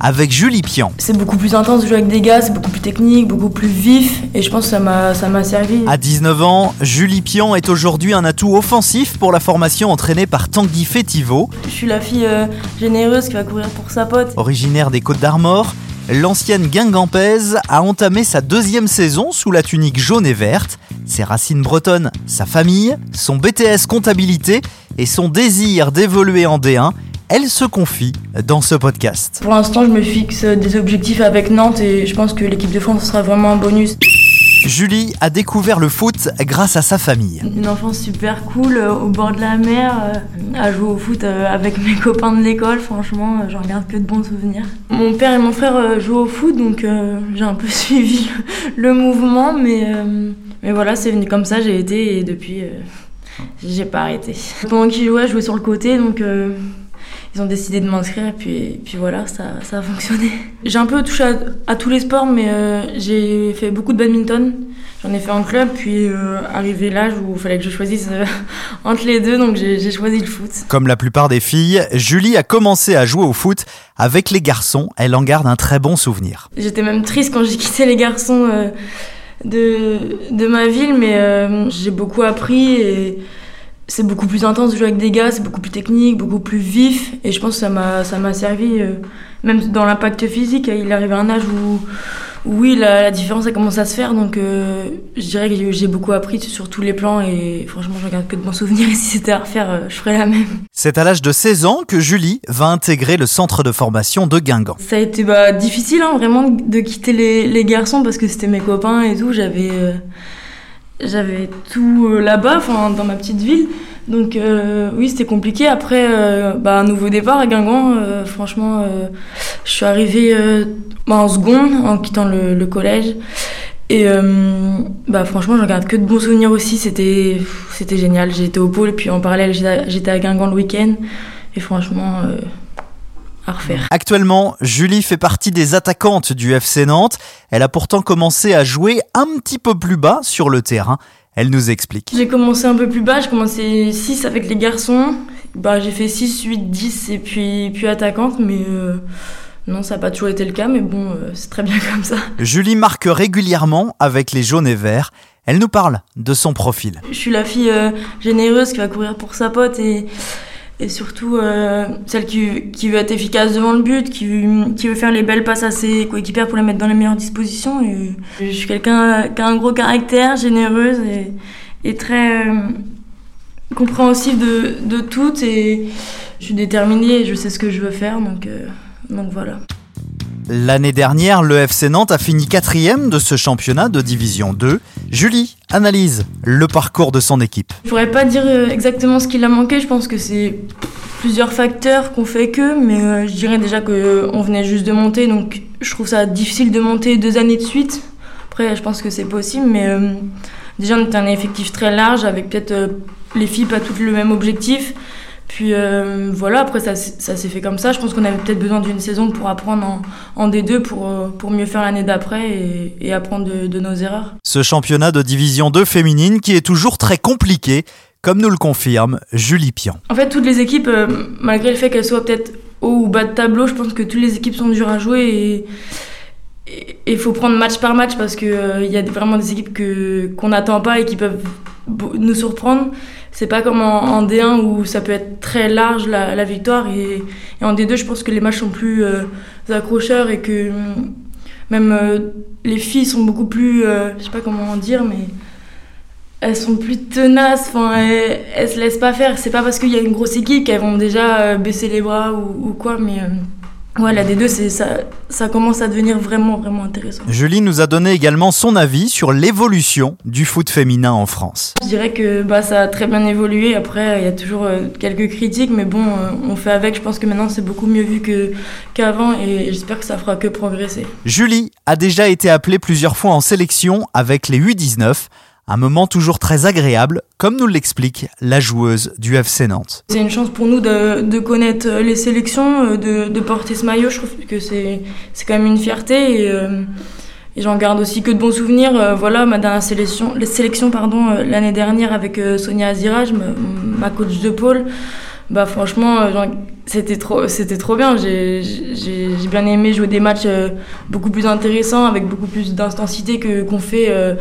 avec Julie Pian. C'est beaucoup plus intense de jouer avec des gars, c'est beaucoup plus technique, beaucoup plus vif, et je pense que ça m'a, servi. À 19 ans, Julie Pian est aujourd'hui un atout offensif pour la formation entraînée par Tanguy Fétivo. Je suis la fille euh, généreuse qui va courir pour sa pote. Originaire des Côtes d'Armor, l'ancienne Guingampaise a entamé sa deuxième saison sous la tunique jaune et verte. Ses racines bretonnes, sa famille, son BTS comptabilité et son désir d'évoluer en D1 elle se confie dans ce podcast. Pour l'instant, je me fixe des objectifs avec Nantes et je pense que l'équipe de France sera vraiment un bonus. Julie a découvert le foot grâce à sa famille. Une enfance super cool, euh, au bord de la mer, euh, à jouer au foot euh, avec mes copains de l'école. Franchement, j'en garde que de bons souvenirs. Mon père et mon frère jouent au foot, donc j'ai un peu suivi le mouvement, mais, mais voilà, c'est venu comme ça, j'ai été et depuis, j'ai pas arrêté. Pendant qu'ils jouaient, je jouais sur le côté, donc ils ont décidé de m'inscrire et puis, puis voilà, ça, ça a fonctionné. J'ai un peu touché à, tous les sports, mais euh, j'ai fait beaucoup de badminton. J'en ai fait en club, puis euh, arrivé l'âge où il fallait que je choisisse euh, entre les deux, donc j'ai choisi le foot. Comme la plupart des filles, Julie a commencé à jouer au foot avec les garçons. Elle en garde un très bon souvenir. J'étais même triste quand j'ai quitté les garçons de, de ma ville, mais j'ai beaucoup appris et c'est beaucoup plus intense de jouer avec des gars, c'est beaucoup plus technique, beaucoup plus vif. Et je pense que ça m'a, ça m'a servi, euh, même dans l'impact physique. Il arrive à un âge où, oui, la, différence a commencé à se faire. Donc euh, je dirais que j'ai beaucoup appris sur tous les plans. Et franchement, je regarde que de bons souvenirs. Et si c'était à refaire, euh, je ferais la même. C'est à l'âge de 16 ans que Julie va intégrer le centre de formation de Guingamp. Ça a été bah, difficile, hein, vraiment, de quitter les, les, garçons parce que c'était mes copains et tout. J'avais j'avais tout euh, là-bas, dans ma petite ville. Donc euh, oui, c'était compliqué. Après, euh, bah, un nouveau départ à Guingamp. franchement, je suis arrivée bah, en seconde en quittant le, collège. Et bah, franchement, je garde que de bons souvenirs aussi. C'était, c'était génial. J'étais au pôle, puis en parallèle, j'étais à Guingamp le week-end. Et franchement, refaire. Actuellement, Julie fait partie des attaquantes du FC Nantes. Elle a pourtant commencé à jouer un petit peu plus bas sur le terrain. Elle nous explique. J'ai commencé un peu plus bas, j'ai commencé 6 avec les garçons. Bah, j'ai fait 6, 8, 10 et puis, puis attaquante, mais euh, non, ça n'a pas toujours été le cas, mais bon, euh, c'est très bien comme ça. Julie marque régulièrement avec les jaunes et verts. Elle nous parle de son profil. Je suis la fille euh, généreuse qui va courir pour sa pote et et surtout euh, celle qui, qui, veut être efficace devant le but, qui, qui, veut faire les belles passes à ses coéquipières pour les mettre dans les meilleures dispositions. Et je suis quelqu'un qui a un gros caractère, généreuse et, très euh, compréhensive de, de tout. Et je suis déterminée et je sais ce que je veux faire, donc, euh, donc voilà. L'année dernière, le FC Nantes a fini quatrième de ce championnat de Division 2. Julie analyse le parcours de son équipe. Je pourrais pas dire euh, exactement ce qu'il a manqué, je pense que c'est plusieurs facteurs qu'on fait que, mais euh, je dirais déjà qu'on euh, venait juste de monter, donc je trouve ça difficile de monter deux années de suite. Après, je pense que c'est possible, mais déjà on était un effectif très large avec peut-être les filles pas toutes le même objectif. Puis euh, voilà, après ça, ça s'est fait comme ça. Je pense qu'on avait peut-être besoin d'une saison pour apprendre en, en D2 pour, euh, pour mieux faire l'année d'après et, et, apprendre de, de, nos erreurs. Ce championnat de division 2 féminine qui est toujours très compliqué, comme nous le confirme Julie Pian. En fait, toutes les équipes, euh, malgré le fait qu'elles soient peut-être haut ou bas de tableau, je pense que toutes les équipes sont dures à jouer et il faut prendre match par match parce qu'il il y a vraiment des équipes que, qu'on n'attend pas et qui peuvent nous surprendre. C'est pas comme en, D1 où ça peut être très large la, la victoire et, en D2 je pense que les matchs sont plus euh, accrocheurs et que mm, même euh, les filles sont beaucoup plus, euh, je sais pas comment dire, mais elles sont plus tenaces, enfin elles, elles, se laissent pas faire. C'est pas parce qu'il y a une grosse équipe qu'elles vont déjà baisser les bras ou, ou quoi, mais Ouais, la D2, c'est ça, ça commence à devenir vraiment, vraiment intéressant. Julie nous a donné également son avis sur l'évolution du foot féminin en France. Je dirais que bah, ça a très bien évolué. Après, il y a toujours euh, quelques critiques, mais bon, euh, on fait avec. Je pense que maintenant, c'est beaucoup mieux vu que, qu'avant et j'espère que ça fera que progresser. Julie a déjà été appelée plusieurs fois en sélection avec les U19. Un moment toujours très agréable, comme nous l'explique la joueuse du FC Nantes. C'est une chance pour nous de, connaître les sélections, euh, de, porter ce maillot. Je trouve que c'est, quand même une fierté et, euh, et j'en garde aussi que de bons souvenirs. Euh, voilà, ma dernière sélection, les sélections pardon, l'année dernière avec Sonia Aziraj, ma, coach de pôle. Bah franchement, c'était trop, trop bien. J'ai, bien aimé jouer des matchs beaucoup plus intéressants, avec beaucoup plus d'intensité que qu'on fait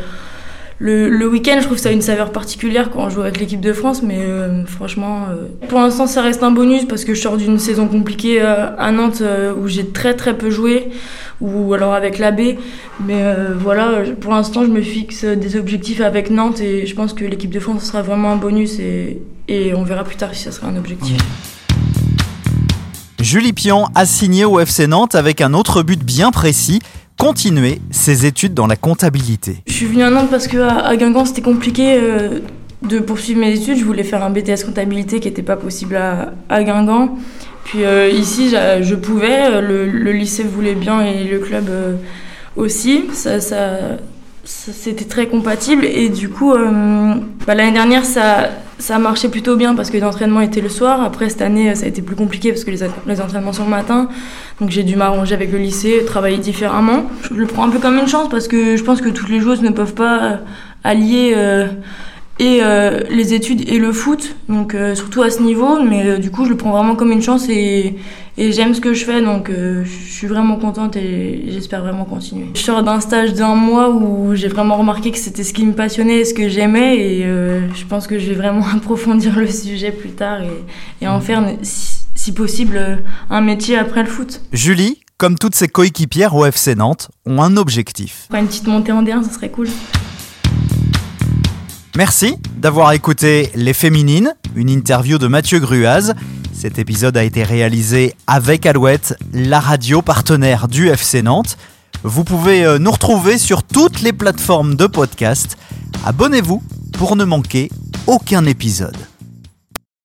le, week-end, je trouve que ça a une saveur particulière quand on joue avec l'équipe de France, mais euh, franchement, euh, pour l'instant, ça reste un bonus parce que je sors d'une saison compliquée euh, à Nantes où j'ai très très peu joué, ou alors avec l'AB. Mais voilà, pour l'instant, je me fixe des objectifs avec Nantes et je pense que l'équipe de France sera vraiment un bonus et, et on verra plus tard si ça sera un objectif. Julie Pion a signé au FC Nantes avec un autre but bien précis continuer ses études dans la comptabilité. Je suis venue à Nantes parce que à Guingamp c'était compliqué euh, de poursuivre mes études. Je voulais faire un BTS comptabilité qui n'était pas possible à, Guingamp. Puis euh, ici je pouvais, le, lycée voulait bien et le club euh, aussi. Ça c'était très compatible et du coup euh, bah, l'année dernière ça ça marchait plutôt bien parce que l'entraînement était le soir. Après cette année ça a été plus compliqué parce que les, entraînements sont le matin. Donc j'ai dû m'arranger avec le lycée, travailler différemment. Je le prends un peu comme une chance parce que je pense que toutes les joueuses ne peuvent pas allier euh, et euh, les études et le foot, donc euh, surtout à ce niveau. Mais euh, du coup, je le prends vraiment comme une chance et, et j'aime ce que je fais, donc je suis vraiment contente et j'espère vraiment continuer. Je sors d'un stage d'un mois où j'ai vraiment remarqué que c'était ce qui me passionnait et ce que j'aimais, et je pense que je vais vraiment approfondir le sujet plus tard et, et en faire, si, si possible, un métier après le foot. Julie, comme toutes ses coéquipières au FC Nantes, ont un objectif. Une petite montée en D1, ça serait cool. Merci d'avoir écouté Les Féminines, une interview de Mathieu Gruaz. Cet épisode a été réalisé avec Alouette, la radio partenaire du FC Nantes. Vous pouvez nous retrouver sur toutes les plateformes de podcast. Abonnez-vous pour ne manquer aucun épisode.